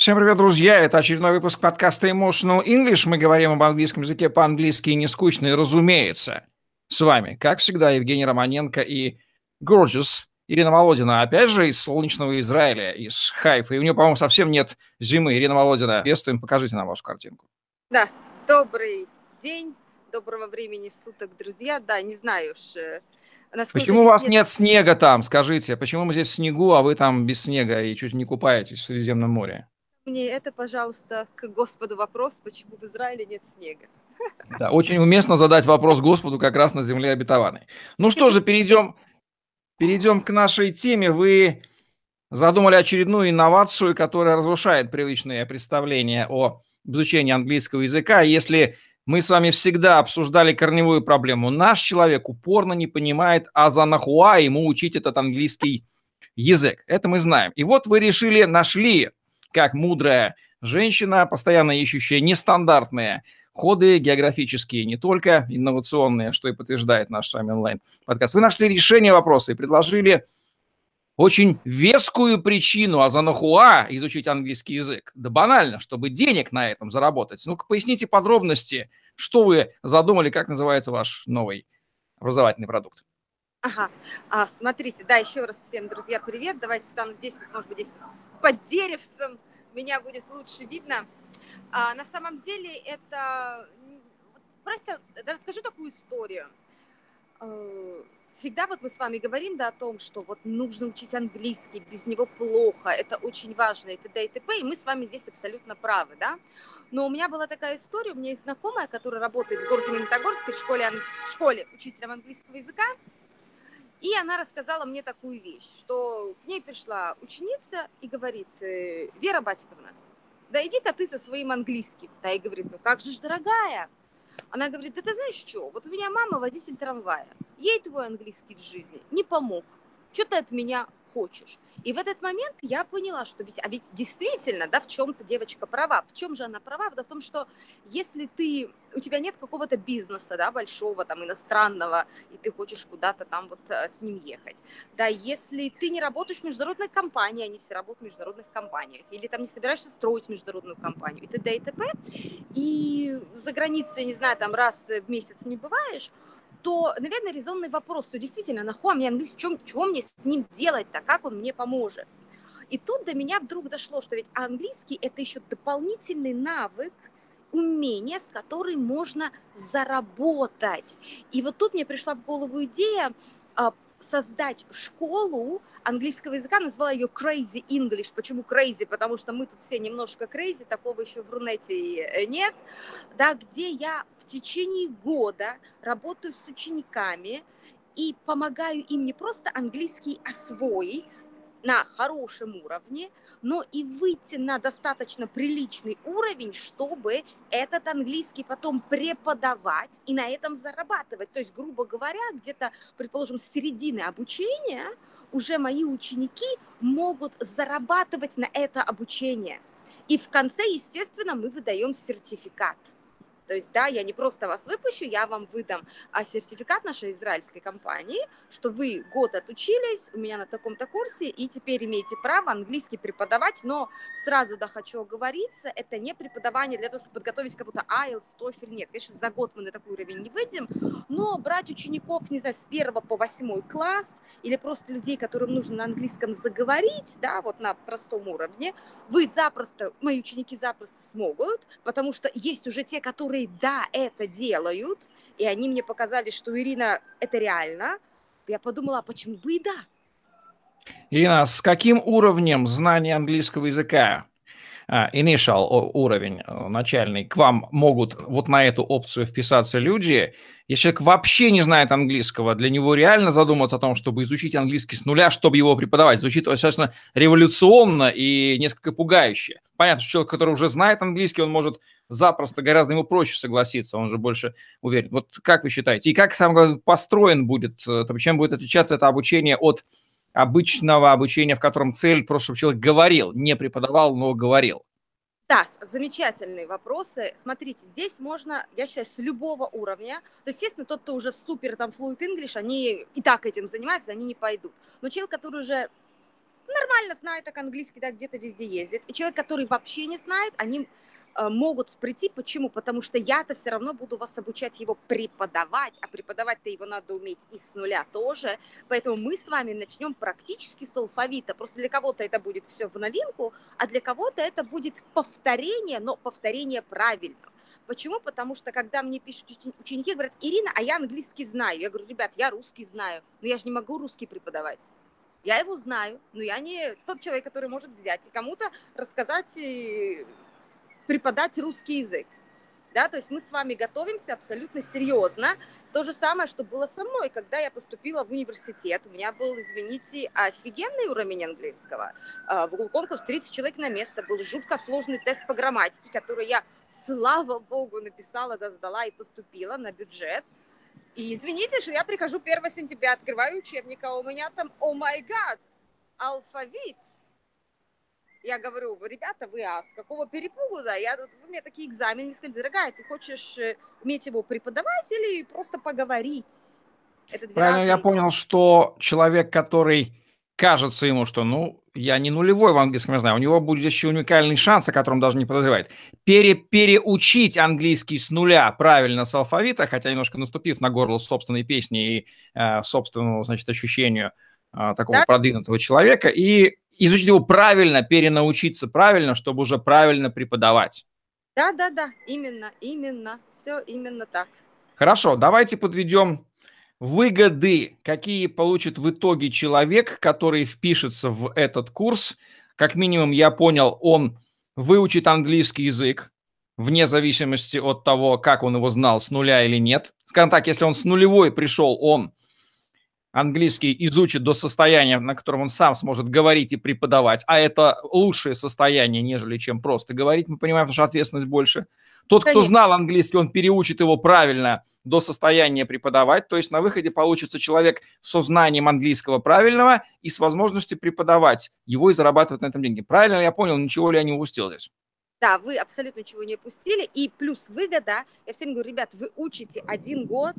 Всем привет, друзья! Это очередной выпуск подкаста Emotional English. Мы говорим об английском языке по-английски не скучно и разумеется. С вами, как всегда, Евгений Романенко и Gorgeous Ирина Володина. Опять же, из солнечного Израиля, из Хайфа. И у нее, по-моему, совсем нет зимы. Ирина Володина, приветствуем, покажите нам вашу картинку. Да, добрый день, доброго времени суток, друзья. Да, не знаю уж, э, Почему у вас нет снега там, скажите? Почему мы здесь в снегу, а вы там без снега и чуть не купаетесь в Средиземном море? Мне это, пожалуйста, к Господу вопрос, почему в Израиле нет снега. Да, очень уместно задать вопрос Господу как раз на земле обетованной. Ну что же, перейдем, перейдем к нашей теме. Вы задумали очередную инновацию, которая разрушает привычные представления о изучении английского языка. Если мы с вами всегда обсуждали корневую проблему, наш человек упорно не понимает азанахуа, ему учить этот английский язык. Это мы знаем. И вот вы решили, нашли как мудрая женщина, постоянно ищущая нестандартные ходы географические, не только инновационные, что и подтверждает наш с вами онлайн-подкаст. Вы нашли решение вопроса и предложили очень вескую причину Азанахуа изучить английский язык. Да банально, чтобы денег на этом заработать. Ну-ка, поясните подробности, что вы задумали, как называется ваш новый образовательный продукт. Ага, а, смотрите, да, еще раз всем, друзья, привет. Давайте стану здесь, может быть, здесь под деревцем, меня будет лучше видно. А, на самом деле это... Просто расскажу такую историю. Э, всегда вот мы с вами говорим, да, о том, что вот нужно учить английский, без него плохо, это очень важно, и т.д. и т.п., и мы с вами здесь абсолютно правы, да. Но у меня была такая история, у меня есть знакомая, которая работает в городе Магнитогорске в школе, в школе учителем английского языка, и она рассказала мне такую вещь, что к ней пришла ученица и говорит, «Э, Вера Батиковна, да иди-ка ты со своим английским. Та и говорит, ну как же ж, дорогая. Она говорит, да ты знаешь что, вот у меня мама водитель трамвая. Ей твой английский в жизни не помог. Что ты от меня хочешь. И в этот момент я поняла, что ведь, а ведь действительно, да, в чем-то девочка права. В чем же она права? Да в том, что если ты, у тебя нет какого-то бизнеса, да, большого, там, иностранного, и ты хочешь куда-то там вот э, с ним ехать, да, если ты не работаешь в международной компании, они все работают в международных компаниях, или там не собираешься строить международную компанию, и т.д. и т.п., и за границей, не знаю, там раз в месяц не бываешь, то, наверное, резонный вопрос, что действительно, нахуй мне английский, чем, чего мне с ним делать-то, как он мне поможет? И тут до меня вдруг дошло, что ведь английский – это еще дополнительный навык, умение, с которым можно заработать. И вот тут мне пришла в голову идея а, создать школу английского языка, назвала ее Crazy English. Почему Crazy? Потому что мы тут все немножко crazy, такого еще в Рунете э, нет, да, где я в течение года работаю с учениками и помогаю им не просто английский освоить, на хорошем уровне, но и выйти на достаточно приличный уровень, чтобы этот английский потом преподавать и на этом зарабатывать. То есть, грубо говоря, где-то, предположим, с середины обучения уже мои ученики могут зарабатывать на это обучение. И в конце, естественно, мы выдаем сертификат – то есть, да, я не просто вас выпущу, я вам выдам а, сертификат нашей израильской компании, что вы год отучились у меня на таком-то курсе, и теперь имеете право английский преподавать, но сразу, да, хочу оговориться, это не преподавание для того, чтобы подготовить кого-то IELTS, TOEFL, нет, конечно, за год мы на такой уровень не выйдем, но брать учеников, не знаю, с первого по восьмой класс, или просто людей, которым нужно на английском заговорить, да, вот на простом уровне, вы запросто, мои ученики запросто смогут, потому что есть уже те, которые которые, да, это делают, и они мне показали, что Ирина, это реально, я подумала, а почему бы и да? Ирина, с каким уровнем знания английского языка а, initial уровень э, начальный, к вам могут вот на эту опцию вписаться люди. Если человек вообще не знает английского, для него реально задуматься о том, чтобы изучить английский с нуля, чтобы его преподавать, звучит достаточно революционно и несколько пугающе. Понятно, что человек, который уже знает английский, он может запросто, гораздо ему проще согласиться, он же больше уверен. Вот как вы считаете? И как, главное, построен будет, э, чем будет отличаться это обучение от обычного обучения, в котором цель просто, чтобы человек говорил, не преподавал, но говорил? Да, замечательные вопросы. Смотрите, здесь можно, я считаю, с любого уровня. То есть, естественно, тот, кто уже супер там fluid English, они и так этим занимаются, они не пойдут. Но человек, который уже нормально знает так английский, да, где-то везде ездит. И человек, который вообще не знает, они могут прийти. Почему? Потому что я-то все равно буду вас обучать его преподавать, а преподавать-то его надо уметь и с нуля тоже. Поэтому мы с вами начнем практически с алфавита. Просто для кого-то это будет все в новинку, а для кого-то это будет повторение, но повторение правильно. Почему? Потому что когда мне пишут ученики, говорят, Ирина, а я английский знаю. Я говорю, ребят, я русский знаю, но я же не могу русский преподавать. Я его знаю, но я не тот человек, который может взять и кому-то рассказать преподать русский язык. Да, то есть мы с вами готовимся абсолютно серьезно. То же самое, что было со мной, когда я поступила в университет. У меня был, извините, офигенный уровень английского. Был конкурс 30 человек на место, был жутко сложный тест по грамматике, который я, слава богу, написала, да, сдала и поступила на бюджет. И извините, что я прихожу 1 сентября, открываю учебник, а у меня там, о май гад, алфавит – я говорю, ребята, вы а с какого перепугу, да? Я, вы мне такие экзамены, мне сказали, дорогая, ты хочешь э, уметь его преподавать или просто поговорить? Это Правильно я понял, что человек, который кажется ему, что, ну, я не нулевой в английском, я знаю, у него будет еще уникальный шанс, о котором даже не подозревает. Пере, переучить английский с нуля правильно с алфавита, хотя немножко наступив на горло собственной песни и э, собственному, значит, ощущению такого да? продвинутого человека, и изучить его правильно, перенаучиться правильно, чтобы уже правильно преподавать. Да, да, да, именно, именно, все именно так. Хорошо, давайте подведем выгоды, какие получит в итоге человек, который впишется в этот курс. Как минимум, я понял, он выучит английский язык, вне зависимости от того, как он его знал, с нуля или нет. Скажем так, если он с нулевой пришел, он английский изучит до состояния, на котором он сам сможет говорить и преподавать, а это лучшее состояние, нежели чем просто говорить, мы понимаем, что ответственность больше. Тот, Конечно. кто знал английский, он переучит его правильно до состояния преподавать, то есть на выходе получится человек со знанием английского правильного и с возможностью преподавать его и зарабатывать на этом деньги. Правильно я понял, ничего ли я не упустил здесь? Да, вы абсолютно ничего не упустили. И плюс выгода, я всем говорю, ребят, вы учите один год,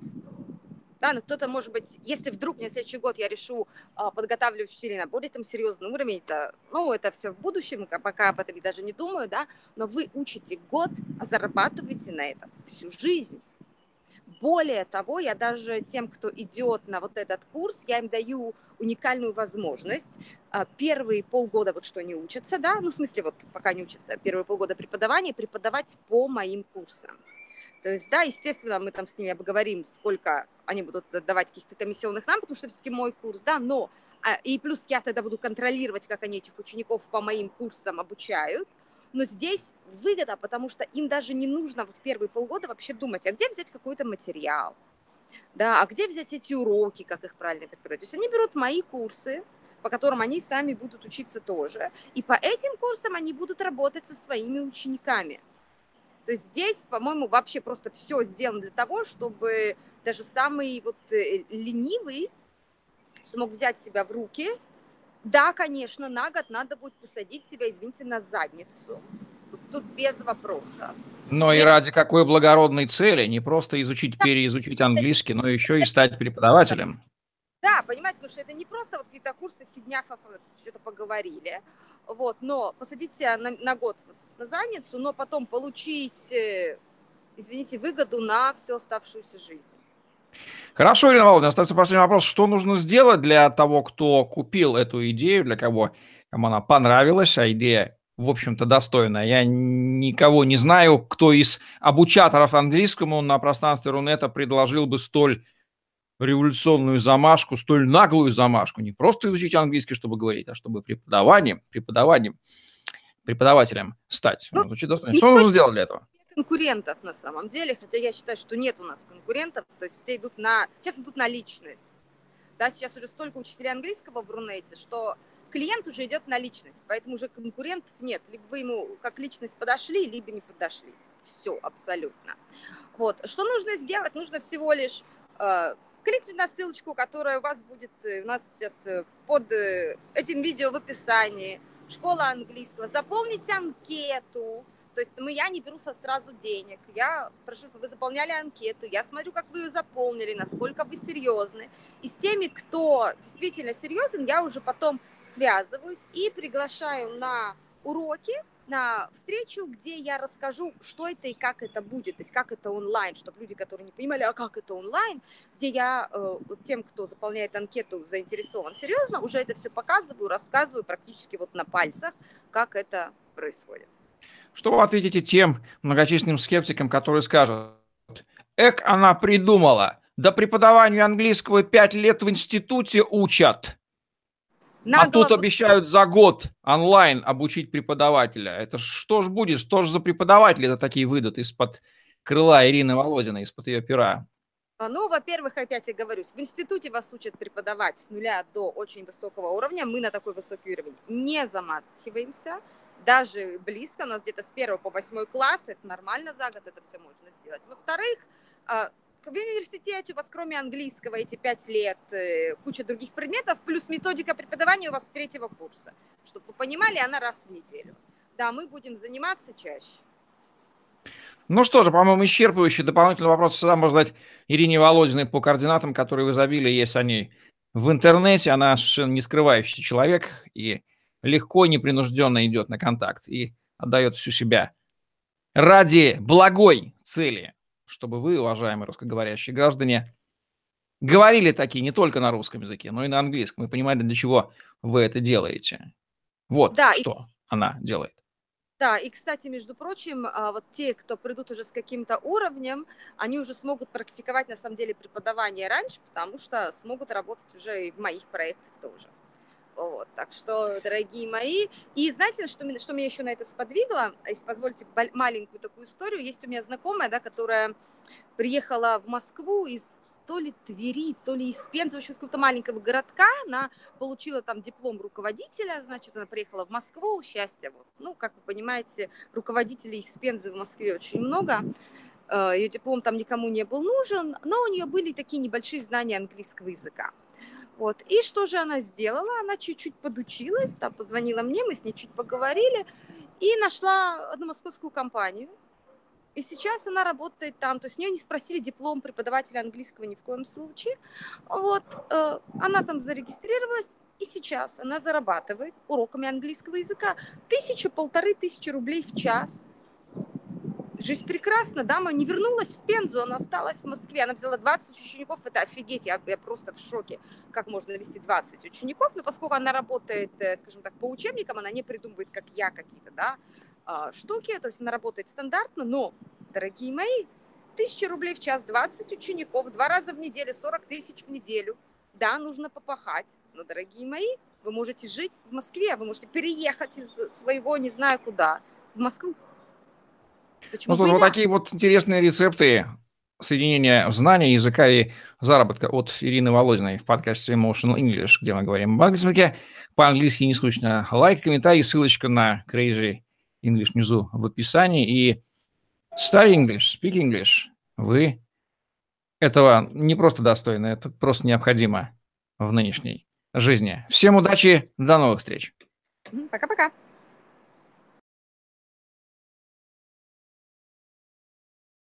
да, но кто-то, может быть, если вдруг на следующий год я решу а, подготавливать учителей на более там серьезный уровень, это, ну, это все в будущем, пока об этом даже не думаю, да, но вы учите год, а зарабатываете на этом всю жизнь. Более того, я даже тем, кто идет на вот этот курс, я им даю уникальную возможность а, первые полгода, вот что они учатся, да, ну, в смысле, вот пока не учатся, первые полгода преподавания, преподавать по моим курсам. То есть, да, естественно, мы там с ними обговорим, сколько они будут давать каких-то комиссионных нам, потому что все-таки мой курс, да, но а, и плюс я тогда буду контролировать, как они этих учеников по моим курсам обучают. Но здесь выгода, потому что им даже не нужно вот первые полгода вообще думать, а где взять какой-то материал, да, а где взять эти уроки, как их правильно преподавать. То есть они берут мои курсы, по которым они сами будут учиться тоже, и по этим курсам они будут работать со своими учениками. То есть здесь, по-моему, вообще просто все сделано для того, чтобы даже самый вот э, ленивый смог взять себя в руки. Да, конечно, на год надо будет посадить себя, извините, на задницу. Тут без вопроса. Но и, и ради какой благородной цели? Не просто изучить, переизучить английский, но еще и стать преподавателем. Да, понимаете, потому что это не просто вот какие-то курсы фигня, что-то поговорили. Вот, но посадить себя на, на год на задницу, но потом получить, э, извините, выгоду на всю оставшуюся жизнь. Хорошо, Ирина Володина, остается последний вопрос. Что нужно сделать для того, кто купил эту идею, для кого кому она понравилась, а идея, в общем-то, достойная? Я никого не знаю, кто из обучаторов английскому на пространстве Рунета предложил бы столь революционную замашку, столь наглую замашку. Не просто изучить английский, чтобы говорить, а чтобы преподаванием, преподаванием преподавателем стать? Ну, Звучит достойно. Что нужно сделать для этого? конкурентов на самом деле, хотя я считаю, что нет у нас конкурентов, то есть все идут на, сейчас идут на личность. Да, сейчас уже столько учителей английского в Рунете, что клиент уже идет на личность, поэтому уже конкурентов нет. Либо вы ему как личность подошли, либо не подошли. Все, абсолютно. Вот. Что нужно сделать? Нужно всего лишь э, кликнуть на ссылочку, которая у вас будет э, у нас сейчас э, под э, этим видео в описании – школа английского, заполните анкету, То есть мы, я не беру сразу денег. Я прошу, чтобы вы заполняли анкету. Я смотрю, как вы ее заполнили, насколько вы серьезны. И с теми, кто действительно серьезен, я уже потом связываюсь и приглашаю на уроки, на встречу, где я расскажу, что это и как это будет, то есть как это онлайн, чтобы люди, которые не понимали, а как это онлайн, где я э, тем, кто заполняет анкету, заинтересован серьезно, уже это все показываю, рассказываю практически вот на пальцах, как это происходит. Что вы ответите тем многочисленным скептикам, которые скажут, эк, она придумала, да преподаванию английского пять лет в институте учат, Нагло... А тут обещают за год онлайн обучить преподавателя. Это что ж будет? Что ж за преподаватели это такие выйдут из-под крыла Ирины Володиной, из-под ее пера? А, ну, во-первых, опять я говорю, в институте вас учат преподавать с нуля до очень высокого уровня. Мы на такой высокий уровень не заматываемся, даже близко. У нас где-то с первого по восьмой класс, это нормально за год, это все можно сделать. Во-вторых, а, в университете у вас кроме английского эти пять лет э, куча других предметов, плюс методика преподавания у вас с третьего курса. Чтобы вы понимали, она раз в неделю. Да, мы будем заниматься чаще. Ну что же, по-моему, исчерпывающий дополнительный вопрос всегда можно задать Ирине Володиной по координатам, которые в изобилии есть о ней в интернете. Она совершенно не скрывающийся человек и легко, непринужденно идет на контакт и отдает всю себя ради благой цели чтобы вы, уважаемые русскоговорящие граждане, говорили такие не только на русском языке, но и на английском, и понимали, для чего вы это делаете. Вот да, что и... она делает. Да, и, кстати, между прочим, а, вот те, кто придут уже с каким-то уровнем, они уже смогут практиковать, на самом деле, преподавание раньше, потому что смогут работать уже и в моих проектах тоже. Вот, так что, дорогие мои, и знаете, что, меня, что меня еще на это сподвигло? Если позволите маленькую такую историю, есть у меня знакомая, да, которая приехала в Москву из то ли Твери, то ли из Пензы, в общем, из какого-то маленького городка. Она получила там диплом руководителя, значит, она приехала в Москву, счастье. Вот. Ну, как вы понимаете, руководителей из Пензы в Москве очень много. Э, Ее диплом там никому не был нужен, но у нее были такие небольшие знания английского языка. Вот. И что же она сделала? Она чуть-чуть подучилась, там, позвонила мне, мы с ней чуть поговорили, и нашла одну московскую компанию. И сейчас она работает там, то есть у нее не спросили диплом преподавателя английского ни в коем случае. Вот, э, она там зарегистрировалась, и сейчас она зарабатывает уроками английского языка тысячу, полторы тысячи рублей в час жизнь прекрасна, дама не вернулась в Пензу, она осталась в Москве, она взяла 20 учеников, это офигеть, я, я просто в шоке, как можно вести 20 учеников, но поскольку она работает, э, скажем так, по учебникам, она не придумывает, как я, какие-то, да, а, штуки, то есть она работает стандартно, но, дорогие мои, тысяча рублей в час, 20 учеников, два раза в неделю, 40 тысяч в неделю, да, нужно попахать, но, дорогие мои, вы можете жить в Москве, вы можете переехать из своего не знаю куда в Москву. Почему ну, вот такие вот интересные рецепты соединения знания, языка и заработка от Ирины Володиной в подкасте Emotional English, где мы говорим об английском по-английски не скучно. Лайк, комментарий, ссылочка на Crazy English внизу в описании. И Study English, Speak English. Вы этого не просто достойны, это просто необходимо в нынешней жизни. Всем удачи, до новых встреч. Пока-пока.